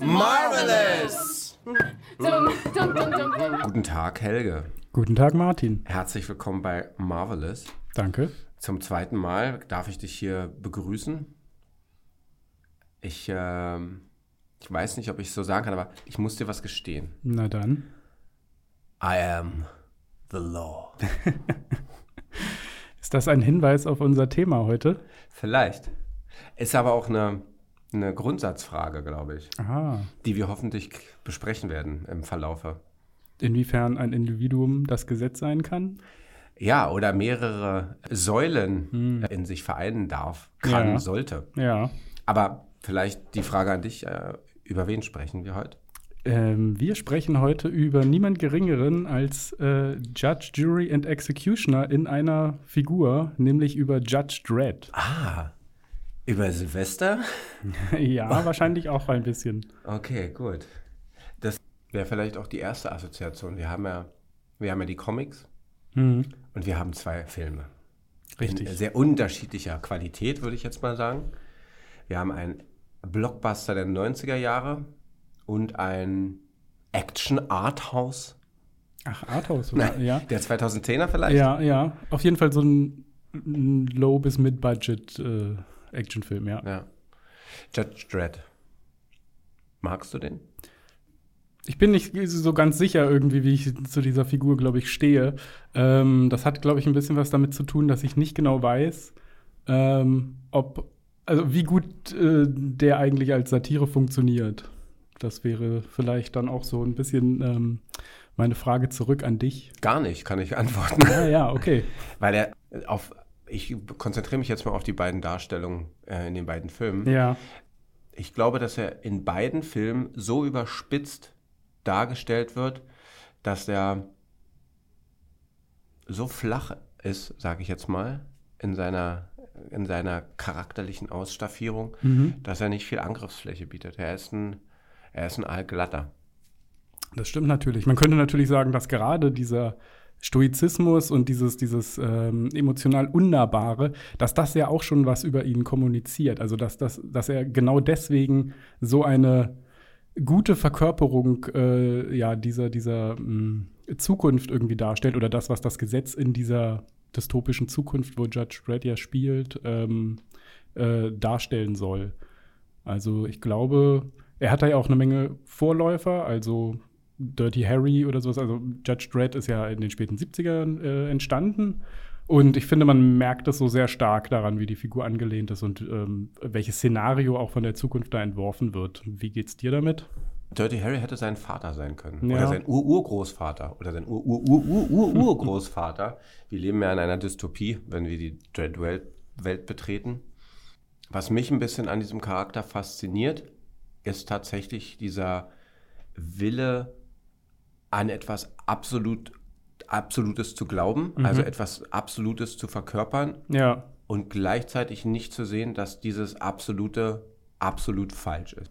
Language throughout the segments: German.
Marvelous! Guten Tag, Helge. Guten Tag, Martin. Herzlich willkommen bei Marvelous. Danke. Zum zweiten Mal darf ich dich hier begrüßen. Ich, äh, ich weiß nicht, ob ich es so sagen kann, aber ich muss dir was gestehen. Na dann. I am the law. Ist das ein Hinweis auf unser Thema heute? Vielleicht. Ist aber auch eine, eine Grundsatzfrage, glaube ich, Aha. die wir hoffentlich besprechen werden im Verlaufe. Inwiefern ein Individuum das Gesetz sein kann? Ja, oder mehrere Säulen in sich vereinen darf, kann, Ja. sollte. Ja. Aber vielleicht die Frage an dich, äh, über wen sprechen wir heute? Ähm, wir sprechen heute über niemand Geringeren als äh, Judge, Jury and Executioner in einer Figur, nämlich über Judge Dredd. Ah, über Silvester? ja, wahrscheinlich auch ein bisschen. Okay, gut. Das wäre vielleicht auch die erste Assoziation. Wir haben ja, wir haben ja die Comics Mhm. und wir haben zwei Filme. Richtig. In sehr unterschiedlicher Qualität, würde ich jetzt mal sagen. Wir haben einen Blockbuster der 90er Jahre und ein Action-Arthouse Ach, Arthouse, oder? ja. der 2010er vielleicht. Ja, ja. Auf jeden Fall so ein, Low- bis Mid-Budget äh, ja. ja. Judge Dredd. Magst du den? Ich bin nicht so ganz sicher irgendwie, wie ich zu dieser Figur, glaube ich, stehe. Ähm, das hat, glaube ich, ein bisschen was damit zu tun, dass ich nicht genau weiß, ähm, ob, also wie gut äh, der eigentlich als Satire funktioniert. Das wäre vielleicht dann auch so ein bisschen ähm, meine Frage zurück an dich. Gar nicht, kann ich antworten. Ja, ja, okay. Weil er auf, ich konzentriere mich jetzt mal auf die beiden Darstellungen äh, in den beiden Filmen. Ja, Ich glaube, dass er in beiden Filmen so überspitzt dargestellt wird, dass er so flach ist, sage ich jetzt mal, in seiner, in seiner charakterlichen Ausstaffierung, dass er nicht viel Angriffsfläche bietet. Er ist ein, er ist ein Allglatter. das stimmt natürlich. Man könnte natürlich sagen, dass gerade dieser Stoizismus und dieses, dieses ähm, emotional Unnahbare, dass das ja auch schon was über ihn kommuniziert. Also, dass, dass, dass er genau deswegen so eine gute Verkörperung äh, ja, dieser, dieser mh, Zukunft irgendwie darstellt oder das, was das Gesetz in dieser dystopischen Zukunft, wo Judge Dredd ja spielt, ähm, äh, darstellen soll. Also ich glaube, er hat da ja auch eine Menge Vorläufer, also Dirty Harry oder sowas. Also Judge Dredd ist ja in den späten 70ern äh, entstanden. Und ich finde, man merkt es so sehr stark daran, wie die Figur angelehnt ist und ähm, welches Szenario auch von der Zukunft da entworfen wird. Wie geht's dir damit? Dirty Harry hätte sein Vater sein können. Ja. Oder sein Ur-Urgroßvater. Oder sein Ur-Ur-Ur-Ur-Urgroßvater. wir leben ja in einer Dystopie, wenn wir die Dread-Welt Welt betreten. Was mich ein bisschen an diesem Charakter fasziniert, ist tatsächlich dieser Wille, an etwas absolut, Absolutes zu glauben, also etwas Absolutes zu verkörpern Ja, und gleichzeitig nicht zu sehen, dass dieses Absolute absolut falsch ist.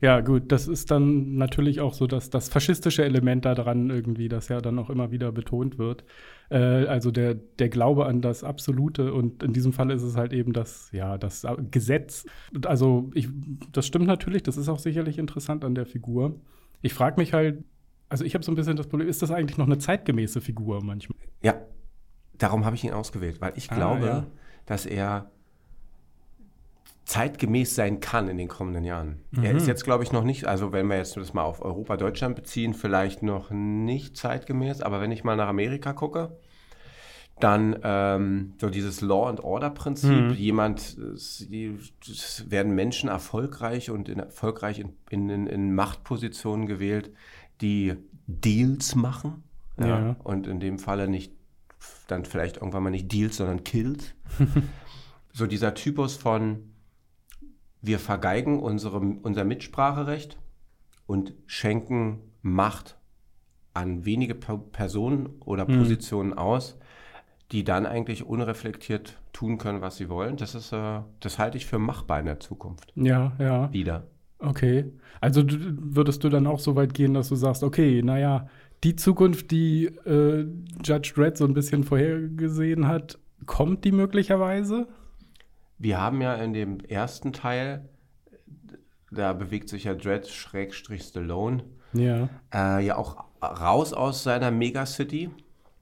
Ja, gut, das ist dann natürlich auch so dass das faschistische Element daran irgendwie, das ja dann auch immer wieder betont wird. Äh, also der, der Glaube an das Absolute und in diesem Fall ist es halt eben das, ja, das Gesetz. Also ich, das stimmt natürlich, das ist auch sicherlich interessant an der Figur. Ich frage mich halt, also ich habe so ein bisschen das Problem, ist das eigentlich noch eine zeitgemäße Figur manchmal? Ja, darum habe ich ihn ausgewählt, weil ich Ah, glaube, ja. dass er zeitgemäß sein kann in den kommenden Jahren. Er ist jetzt, glaube ich, noch nicht, also wenn wir jetzt das mal auf Europa, Deutschland beziehen, vielleicht noch nicht zeitgemäß, aber wenn ich mal nach Amerika gucke, dann ähm, so dieses Law and Order Prinzip, jemand, es, es werden Menschen erfolgreich und in, erfolgreich in, in, in, Machtpositionen gewählt, die Deals machen. Ja. Und in dem Falle nicht dann vielleicht irgendwann mal nicht Deals, sondern Kills. so dieser Typus von wir vergeigen unsere, unser Mitspracherecht und schenken Macht an wenige Per- Personen oder Positionen aus, die dann eigentlich unreflektiert tun können, was sie wollen. Das ist, äh, das halte ich für machbar in der Zukunft. Ja, ja. Wieder. Okay. Also würdest du dann auch so weit gehen, dass du sagst, okay, naja, die Zukunft, die äh, Judge Dredd so ein bisschen vorhergesehen hat, kommt die möglicherweise? Wir haben ja in dem ersten Teil, da bewegt sich ja Dredd Schrägstrich Stallone ja. Äh, ja auch raus aus seiner Megacity.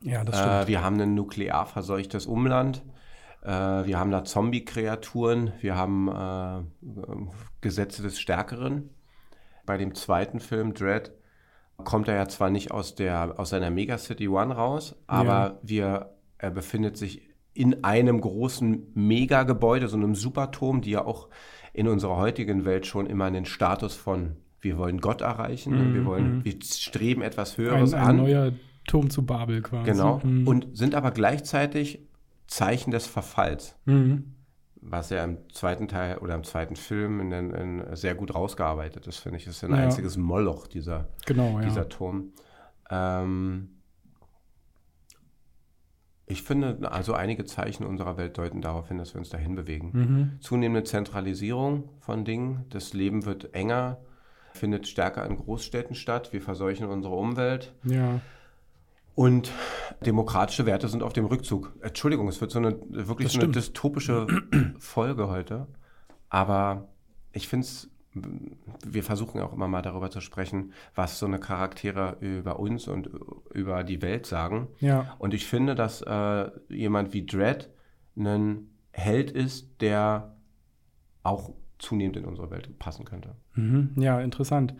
Ja, das stimmt. Äh, wir haben ein nuklear verseuchtes Umland. Äh, wir haben da Zombie-Kreaturen. Wir haben äh, Gesetze des Stärkeren. Bei dem zweiten Film, Dread, kommt er ja zwar nicht aus, der, aus seiner Megacity One raus, aber ja. wir, er befindet sich in einem großen Megagebäude, so einem Superturm, die ja auch in unserer heutigen Welt schon immer einen Status von wir wollen Gott erreichen, mm, wir wollen, mm. wir streben etwas Höheres ein, ein an. Ein neuer Turm zu Babel quasi. Genau. Mm. Und sind aber gleichzeitig Zeichen des Verfalls. Mhm. Was ja im zweiten Teil oder im zweiten Film in, in, in sehr gut rausgearbeitet ist, finde ich. Das ist ein ja. einziges Moloch, dieser, genau, dieser ja. Turm. Ähm, ich finde, also einige Zeichen unserer Welt deuten darauf hin, dass wir uns dahin bewegen. Mhm. Zunehmende Zentralisierung von Dingen, das Leben wird enger, findet stärker in Großstädten statt, wir verseuchen unsere Umwelt. Ja. Und demokratische Werte sind auf dem Rückzug. Entschuldigung, es wird so eine wirklich so eine dystopische Folge heute. Aber ich finde es, wir versuchen auch immer mal darüber zu sprechen, was so eine Charaktere über uns und über die Welt sagen. Ja. Und ich finde, dass äh, jemand wie Dredd ein Held ist, der auch zunehmend in unsere Welt passen könnte. Mhm. Ja, interessant.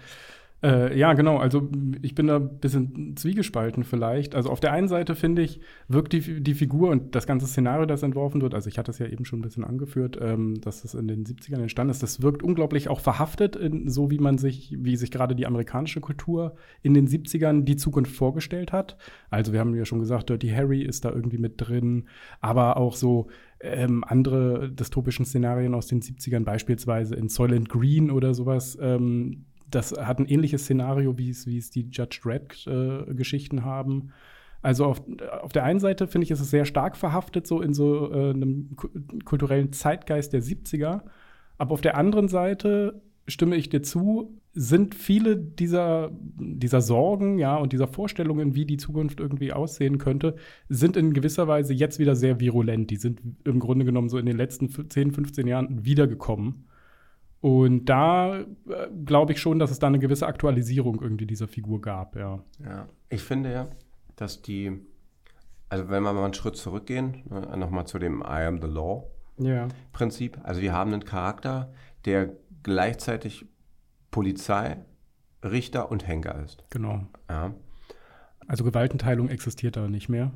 Äh, ja, genau. Also ich bin da ein bisschen zwiegespalten vielleicht. Also auf der einen Seite finde ich, wirkt die, die Figur und das ganze Szenario, das entworfen wird, also ich hatte es ja eben schon ein bisschen angeführt, ähm, dass es in den 70ern entstanden ist, das wirkt unglaublich auch verhaftet, in, so wie man sich, wie sich gerade die amerikanische Kultur in den 70ern die Zukunft vorgestellt hat. Also wir haben ja schon gesagt, Dirty Harry ist da irgendwie mit drin, aber auch so ähm, andere dystopischen Szenarien aus den 70ern, beispielsweise in Soylent Green oder sowas, ähm, das hat ein ähnliches Szenario, wie es, wie es die Judge Dredd-Geschichten äh, haben. Also auf, auf der einen Seite finde ich, ist es sehr stark verhaftet, so in so äh, einem kulturellen Zeitgeist der 70er. Aber auf der anderen Seite stimme ich dir zu, sind viele dieser, dieser Sorgen, ja, und dieser Vorstellungen, wie die Zukunft irgendwie aussehen könnte, sind in gewisser Weise jetzt wieder sehr virulent. Die sind im Grunde genommen so in den letzten 10, 15 Jahren wiedergekommen. Und da äh, glaube ich schon, dass es da eine gewisse Aktualisierung irgendwie dieser Figur gab, ja. Ja, ich finde ja, dass die, also wenn wir mal einen Schritt zurückgehen, ne, nochmal zu dem I am the law ja. Prinzip. Also wir haben einen Charakter, der gleichzeitig Polizei, Richter und Henker ist. Genau. Ja. Also Gewaltenteilung existiert da nicht mehr.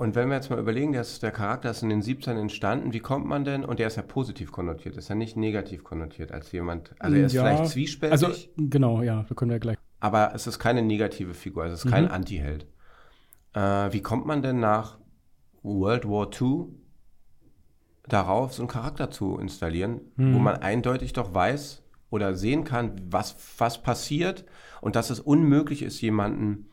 Und wenn wir jetzt mal überlegen, dass der Charakter ist in den 17 entstanden, wie kommt man denn, und der ist ja positiv konnotiert, ist ja nicht negativ konnotiert als jemand, also er ist ja, vielleicht zwiespältig. Also genau, ja, da können wir gleich. Aber es ist keine negative Figur, also es ist mhm. kein Anti-Held. Äh, wie kommt man denn nach World War II darauf, so einen Charakter zu installieren, mhm. wo man eindeutig doch weiß oder sehen kann, was, was passiert und dass es unmöglich ist, jemanden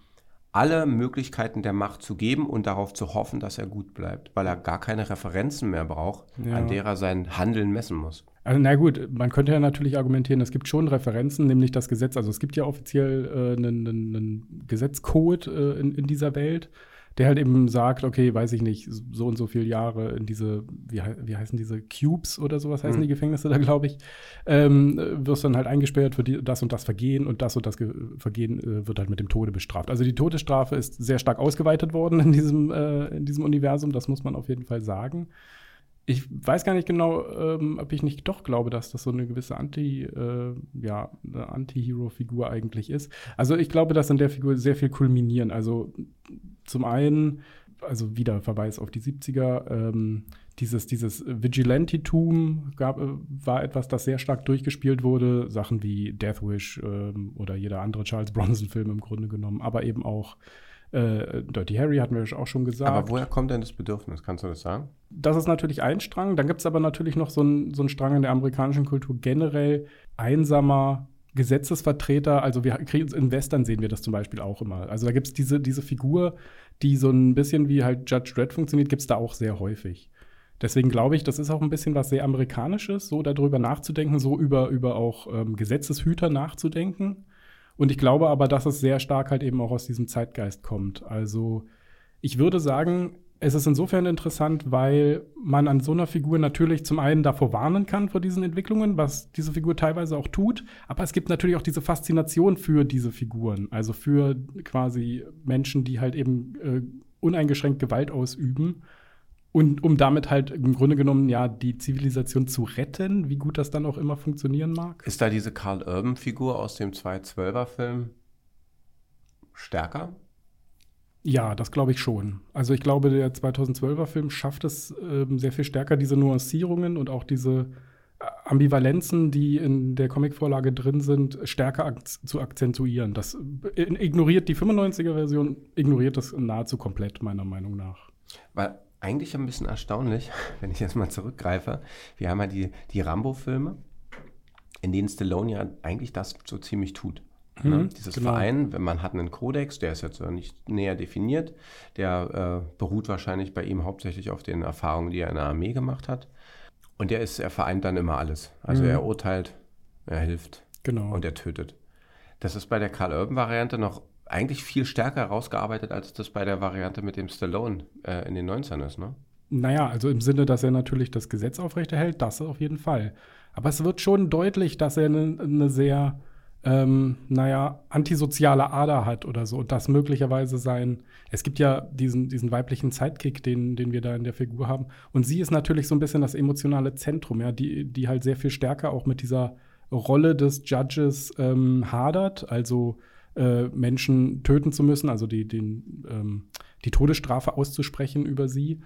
alle Möglichkeiten der Macht zu geben und darauf zu hoffen, dass er gut bleibt, weil er gar keine Referenzen mehr braucht, ja. an der er sein Handeln messen muss. Also na gut, man könnte ja natürlich argumentieren, es gibt schon Referenzen, nämlich das Gesetz. Also es gibt ja offiziell äh, einen, einen Gesetzcode äh, in, in dieser Welt der halt eben sagt, okay, weiß ich nicht, so und so viele Jahre in diese, wie, wie heißen diese Cubes oder sowas heißen mhm. die Gefängnisse da, glaube ich, ähm, wirst dann halt eingesperrt für die, das und das Vergehen und das und das Ge Vergehen äh, wird halt mit dem Tode bestraft. Also die Todesstrafe ist sehr stark ausgeweitet worden in diesem, äh, in diesem Universum, das muss man auf jeden Fall sagen. Ich weiß gar nicht genau, ähm, ob ich nicht doch glaube, dass das so eine gewisse Anti, äh, ja, Anti-Hero-Figur eigentlich ist. Also ich glaube, dass in der Figur sehr viel kulminieren. Also zum einen, also wieder Verweis auf die 70er, ähm, dieses, dieses Vigilantitum gab, äh, war etwas, das sehr stark durchgespielt wurde. Sachen wie Death Wish ähm, oder jeder andere Charles Bronson-Film im Grunde genommen, aber eben auch äh, Dirty Harry hatten wir auch schon gesagt. Aber woher kommt denn das Bedürfnis? Kannst du das sagen? Das ist natürlich ein Strang. Dann gibt es aber natürlich noch so einen so Strang in der amerikanischen Kultur generell einsamer Gesetzesvertreter. Also wir in Western sehen wir das zum Beispiel auch immer. Also da gibt es diese, diese Figur, die so ein bisschen wie halt Judge Dredd funktioniert, gibt es da auch sehr häufig. Deswegen glaube ich, das ist auch ein bisschen was sehr Amerikanisches, so darüber nachzudenken, so über, über auch ähm, Gesetzeshüter nachzudenken. Und ich glaube aber, dass es sehr stark halt eben auch aus diesem Zeitgeist kommt. Also ich würde sagen, es ist insofern interessant, weil man an so einer Figur natürlich zum einen davor warnen kann vor diesen Entwicklungen, was diese Figur teilweise auch tut, aber es gibt natürlich auch diese Faszination für diese Figuren, also für quasi Menschen, die halt eben äh, uneingeschränkt Gewalt ausüben und um damit halt im Grunde genommen ja die Zivilisation zu retten, wie gut das dann auch immer funktionieren mag. Ist da diese Carl Urban-Figur aus dem 212er-Film stärker? Ja, das glaube ich schon. Also ich glaube, der 2012er Film schafft es ähm, sehr viel stärker, diese Nuancierungen und auch diese äh, Ambivalenzen, die in der Comicvorlage drin sind, stärker ak zu akzentuieren. Das äh, ignoriert die 95er-Version, ignoriert das nahezu komplett, meiner Meinung nach. Weil eigentlich ein bisschen erstaunlich, wenn ich jetzt mal zurückgreife. Wir haben ja die, die Rambo-Filme, in denen Stallone ja eigentlich das so ziemlich tut. Ne? Mhm, Dieses genau. Verein, wenn man hat einen Kodex, der ist jetzt nicht näher definiert, der äh, beruht wahrscheinlich bei ihm hauptsächlich auf den Erfahrungen, die er in der Armee gemacht hat. Und der ist, er vereint dann immer alles. Also mhm. er urteilt, er hilft genau. und er tötet. Das ist bei der Karl Urban-Variante noch eigentlich viel stärker herausgearbeitet, als das bei der Variante mit dem Stallone äh, in den 90ern ist, ne? Naja, also im Sinne, dass er natürlich das Gesetz aufrechterhält, das auf jeden Fall. Aber es wird schon deutlich, dass er eine ne sehr ähm, naja, antisoziale Ader hat oder so. Und das möglicherweise sein. Es gibt ja diesen, diesen weiblichen Sidekick, den, den wir da in der Figur haben. Und sie ist natürlich so ein bisschen das emotionale Zentrum, ja, die, die halt sehr viel stärker auch mit dieser Rolle des Judges ähm, hadert, also äh, Menschen töten zu müssen, also die, den, ähm, die Todesstrafe auszusprechen über sie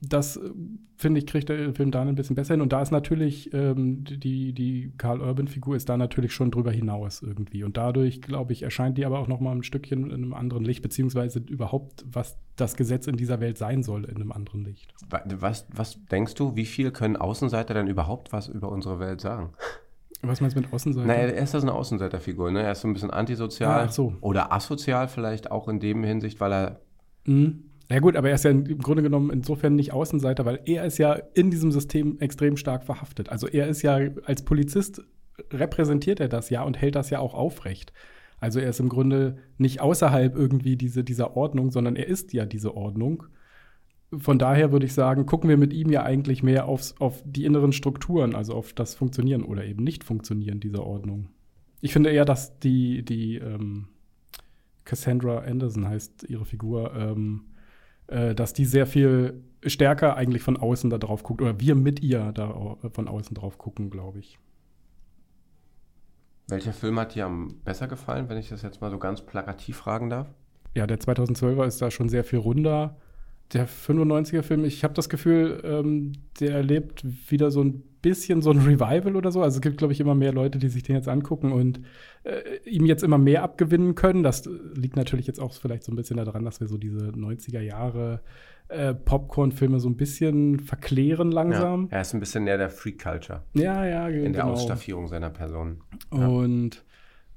das, äh, finde ich, kriegt der Film da ein bisschen besser hin. Und da ist natürlich, ähm, die, die Karl Urban-Figur ist da natürlich schon drüber hinaus irgendwie. Und dadurch, glaube ich, erscheint die aber auch noch mal ein Stückchen in einem anderen Licht, beziehungsweise überhaupt, was das Gesetz in dieser Welt sein soll, in einem anderen Licht. Was, was denkst du, wie viel können Außenseiter denn überhaupt was über unsere Welt sagen? Was meinst du mit Außenseiter? Naja, er ist das eine Außenseiterfigur, ne? Er ist so ein bisschen antisozial. Ah, so. Oder asozial vielleicht auch in dem Hinsicht, weil er mhm. Ja gut, aber er ist ja im Grunde genommen insofern nicht Außenseiter, weil er ist ja in diesem System extrem stark verhaftet. Also er ist ja als Polizist repräsentiert er das ja und hält das ja auch aufrecht. Also er ist im Grunde nicht außerhalb irgendwie diese, dieser Ordnung, sondern er ist ja diese Ordnung. Von daher würde ich sagen, gucken wir mit ihm ja eigentlich mehr aufs, auf die inneren Strukturen, also auf das Funktionieren oder eben Nicht-Funktionieren dieser Ordnung. Ich finde eher, dass die, die ähm, Cassandra Anderson heißt ihre Figur, ähm, äh, dass die sehr viel stärker eigentlich von außen da drauf guckt oder wir mit ihr da von außen drauf gucken, glaube ich. Welcher Film hat dir am besser gefallen, wenn ich das jetzt mal so ganz plakativ fragen darf? Ja, der 2012er ist da schon sehr viel runder. Der 95er-Film, ich habe das Gefühl, ähm, der erlebt wieder so ein bisschen so ein Revival oder so. Also es gibt, glaube ich, immer mehr Leute, die sich den jetzt angucken und äh, ihm jetzt immer mehr abgewinnen können. Das liegt natürlich jetzt auch vielleicht so ein bisschen daran, dass wir so diese 90er Jahre äh, Popcorn-Filme so ein bisschen verklären langsam. Ja, er ist ein bisschen näher der Freak-Culture. Ja, ja, genau. In der genau. Ausstaffierung seiner Person. Ja. Und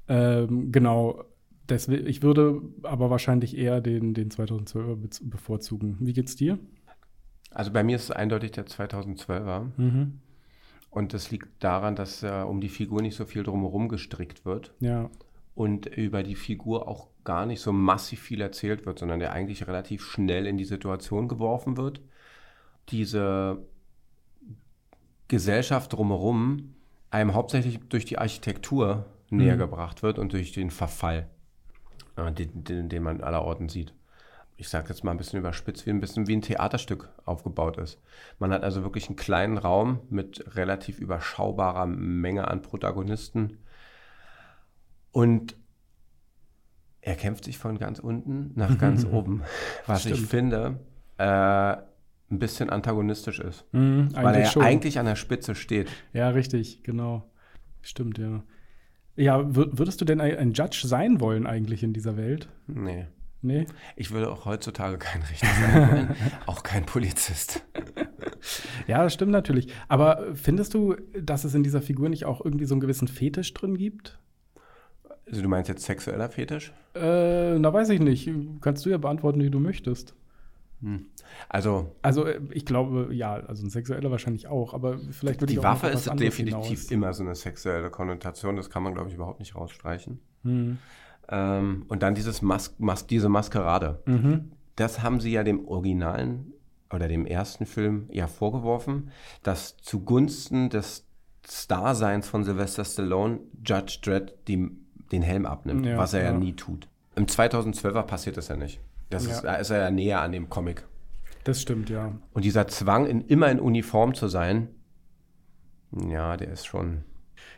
ähm, genau, deswegen, ich würde aber wahrscheinlich eher den, den 2012er bevorzugen. Wie geht's dir? Also bei mir ist es eindeutig der 2012er. Mhm. Und das liegt daran, dass äh, um die Figur nicht so viel drumherum gestrickt wird. Ja. Und über die Figur auch gar nicht so massiv viel erzählt wird, sondern der eigentlich relativ schnell in die Situation geworfen wird. Diese Gesellschaft drumherum einem hauptsächlich durch die Architektur mhm. näher gebracht wird und durch den Verfall, den, den, den man allerorten sieht ich sage jetzt mal ein bisschen überspitzt, wie ein bisschen wie ein Theaterstück aufgebaut ist. Man hat also wirklich einen kleinen Raum mit relativ überschaubarer Menge an Protagonisten. Und er kämpft sich von ganz unten nach ganz oben, was Stimmt. ich finde äh, ein bisschen antagonistisch ist. Mhm, weil er schon. eigentlich an der Spitze steht. Ja, richtig, genau. Stimmt, ja. Ja, würdest du denn ein Judge sein wollen eigentlich in dieser Welt? Nee. Nee. Ich würde auch heutzutage kein Richter sein wollen, auch kein Polizist. Ja, das stimmt natürlich. Aber findest du, dass es in dieser Figur nicht auch irgendwie so einen gewissen Fetisch drin gibt? Also du meinst jetzt sexueller Fetisch? Äh, na weiß ich nicht. Kannst du ja beantworten, wie du möchtest. Hm. Also, also äh, ich glaube, ja, also ein sexueller wahrscheinlich auch, aber vielleicht würde die ich auch Waffe ist definitiv hinaus. immer so eine sexuelle Konnotation, das kann man, glaube ich, überhaupt nicht rausstreichen. Hm. Ähm, und dann dieses Mas Mas diese Maskerade. Mhm. Das haben sie ja dem originalen oder dem ersten Film ja vorgeworfen, dass zugunsten des Starseins von Sylvester Stallone Judge Dredd die, den Helm abnimmt, Ja, was er ja. ja. nie tut. Im 2012er passiert das ja nicht. Das Ist, Ja. da ist er ja näher an dem Comic. Das stimmt, ja. Und dieser Zwang, in, immer in Uniform zu sein, ja, der ist schon.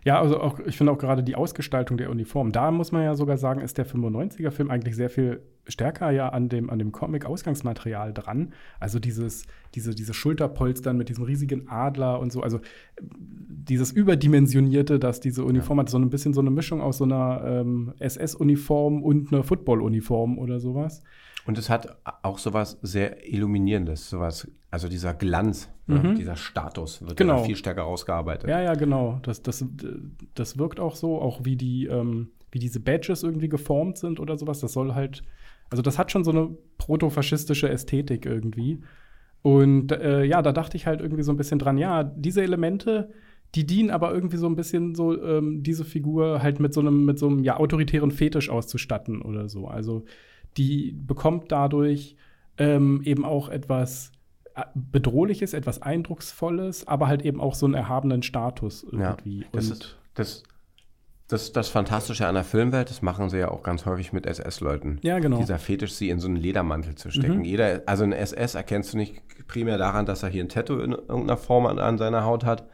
Ja, also auch, ich finde auch gerade die Ausgestaltung der Uniform, da muss man ja sogar sagen, ist der 95er-Film eigentlich sehr viel stärker ja an dem, an dem Comic-Ausgangsmaterial dran. Also dieses, diese, diese Schulterpolstern mit diesem riesigen Adler und so, also dieses Überdimensionierte, dass diese Uniform hat, so ein bisschen so eine Mischung aus so einer ähm, SS-Uniform und einer Football-Uniform oder sowas. Und es hat auch sowas sehr Illuminierendes, sowas, also dieser Glanz, ne, dieser Status wird Genau. viel stärker rausgearbeitet. Ja, ja, genau. Das, das, das wirkt auch so, auch wie die, ähm, wie diese Badges irgendwie geformt sind oder sowas. Das soll halt, also das hat schon so eine protofaschistische Ästhetik irgendwie. Und äh, ja, da dachte ich halt irgendwie so ein bisschen dran, ja, diese Elemente, die dienen aber irgendwie so ein bisschen so, ähm, diese Figur halt mit so einem, mit so einem ja, autoritären Fetisch auszustatten oder so. Also die bekommt dadurch ähm, eben auch etwas äh, Bedrohliches, etwas Eindrucksvolles, aber halt eben auch so einen erhabenen Status Ja, irgendwie. das Und- ist das, das, das Fantastische an der Filmwelt, das machen sie ja auch ganz häufig mit SS-Leuten. Ja, genau. Dieser Fetisch, sie in so einen Ledermantel zu stecken. Mhm. Jeder, also ein SS erkennst du nicht primär daran, dass er hier ein Tattoo in irgendeiner Form an, an seiner Haut hat,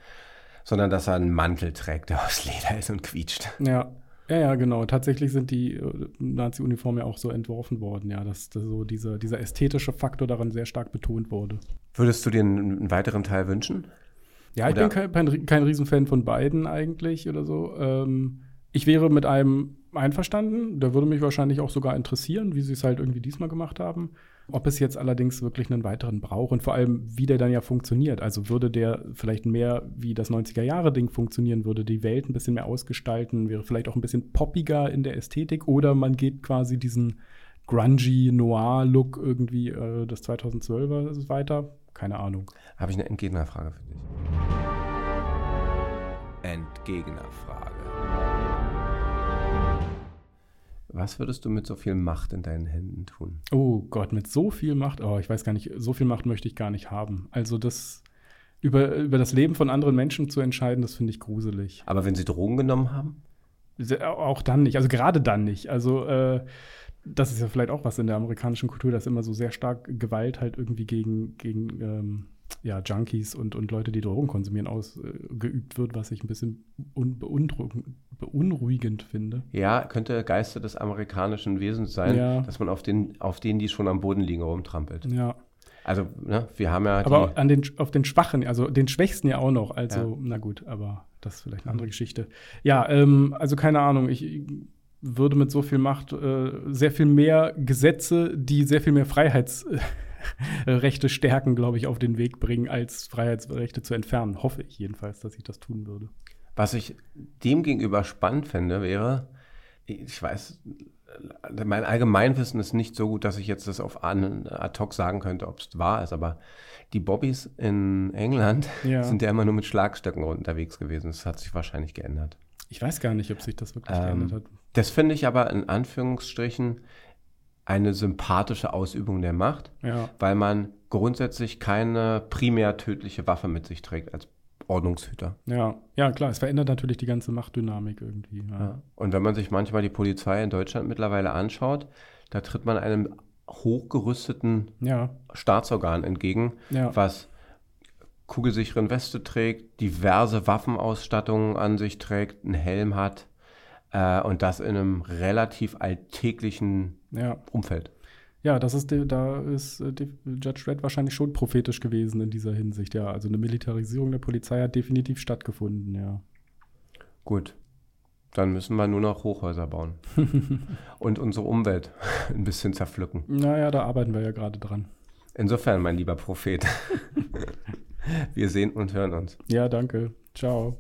sondern dass er einen Mantel trägt, der aus Leder ist und quietscht. Ja. Ja, ja, genau. Tatsächlich sind die äh, Nazi-Uniformen ja auch so entworfen worden, ja, dass, dass so dieser, dieser ästhetische Faktor daran sehr stark betont wurde. Würdest du dir einen, weiteren Teil wünschen? Ja, ich Oder- bin kein, kein, kein Riesenfan von beiden eigentlich oder so. Ähm, ich wäre mit einem einverstanden. Der würde mich wahrscheinlich auch sogar interessieren, wie sie es halt irgendwie diesmal gemacht haben. Ob es jetzt allerdings wirklich einen weiteren braucht und vor allem, wie der dann ja funktioniert. Also würde der vielleicht mehr wie das 90er-Jahre-Ding funktionieren, würde die Welt ein bisschen mehr ausgestalten, wäre vielleicht auch ein bisschen poppiger in der Ästhetik oder man geht quasi diesen grungy Noir-Look irgendwie äh, des 2012er weiter. Keine Ahnung. Habe ich eine Entgegnerfrage für dich. Entgegnerfrage. Was würdest du mit so viel Macht in deinen Händen tun? Oh Gott, mit so viel Macht, oh, ich weiß gar nicht, so viel Macht möchte ich gar nicht haben. Also das über, über das Leben von anderen Menschen zu entscheiden, das finde ich gruselig. Aber wenn sie Drogen genommen haben? Auch dann nicht, also gerade dann nicht. Also äh, das ist ja vielleicht auch was in der amerikanischen Kultur, dass immer so sehr stark Gewalt halt irgendwie gegen, gegen ähm, ja, Junkies und, und Leute, die Drogen konsumieren, ausgeübt wird, was ich ein bisschen un beunruhigend, finde. Ja, könnte Geister des amerikanischen Wesens sein, Ja. dass man auf, den, auf denen, die schon am Boden liegen, rumtrampelt. Ja. Also, ne, wir haben ja Aber an den, auf den Schwachen, also den Schwächsten ja auch noch. Also, Ja. na gut, aber das ist vielleicht eine andere Geschichte. Ja, ähm, also keine Ahnung, ich würde mit so viel Macht äh, sehr viel mehr Gesetze, die sehr viel mehr Freiheitsrechte stärken, glaube ich, auf den Weg bringen, als Freiheitsrechte zu entfernen. Hoffe ich jedenfalls, dass ich das tun würde. Was ich dem gegenüber spannend fände, wäre, ich weiß, mein Allgemeinwissen ist nicht so gut, dass ich jetzt das auf ad hoc sagen könnte, ob es wahr ist, aber die Bobbys in England Ja. sind ja immer nur mit Schlagstöcken unterwegs gewesen. Das hat sich wahrscheinlich geändert. Ich weiß gar nicht, ob sich das wirklich Ähm, geändert hat. Das finde ich aber in Anführungsstrichen eine sympathische Ausübung der Macht, Ja. weil man grundsätzlich keine primär tödliche Waffe mit sich trägt als Ordnungshüter. Ja, ja, klar, es verändert natürlich die ganze Machtdynamik irgendwie. Ja. Ja. Und wenn man sich manchmal die Polizei in Deutschland mittlerweile anschaut, da tritt man einem hochgerüsteten Staatsorgan entgegen, was kugelsicheren Weste trägt, diverse Waffenausstattungen an sich trägt, einen Helm hat äh, und das in einem relativ alltäglichen ja. Umfeld. Ja, das ist da ist äh, Judge Dredd wahrscheinlich schon prophetisch gewesen in dieser Hinsicht, ja. Also eine Militarisierung der Polizei hat definitiv stattgefunden, ja. Gut, dann müssen wir nur noch Hochhäuser bauen und unsere Umwelt ein bisschen zerpflücken. Naja, da arbeiten wir ja gerade dran. Insofern, mein lieber Prophet, wir sehen und hören uns. Ja, danke. Ciao.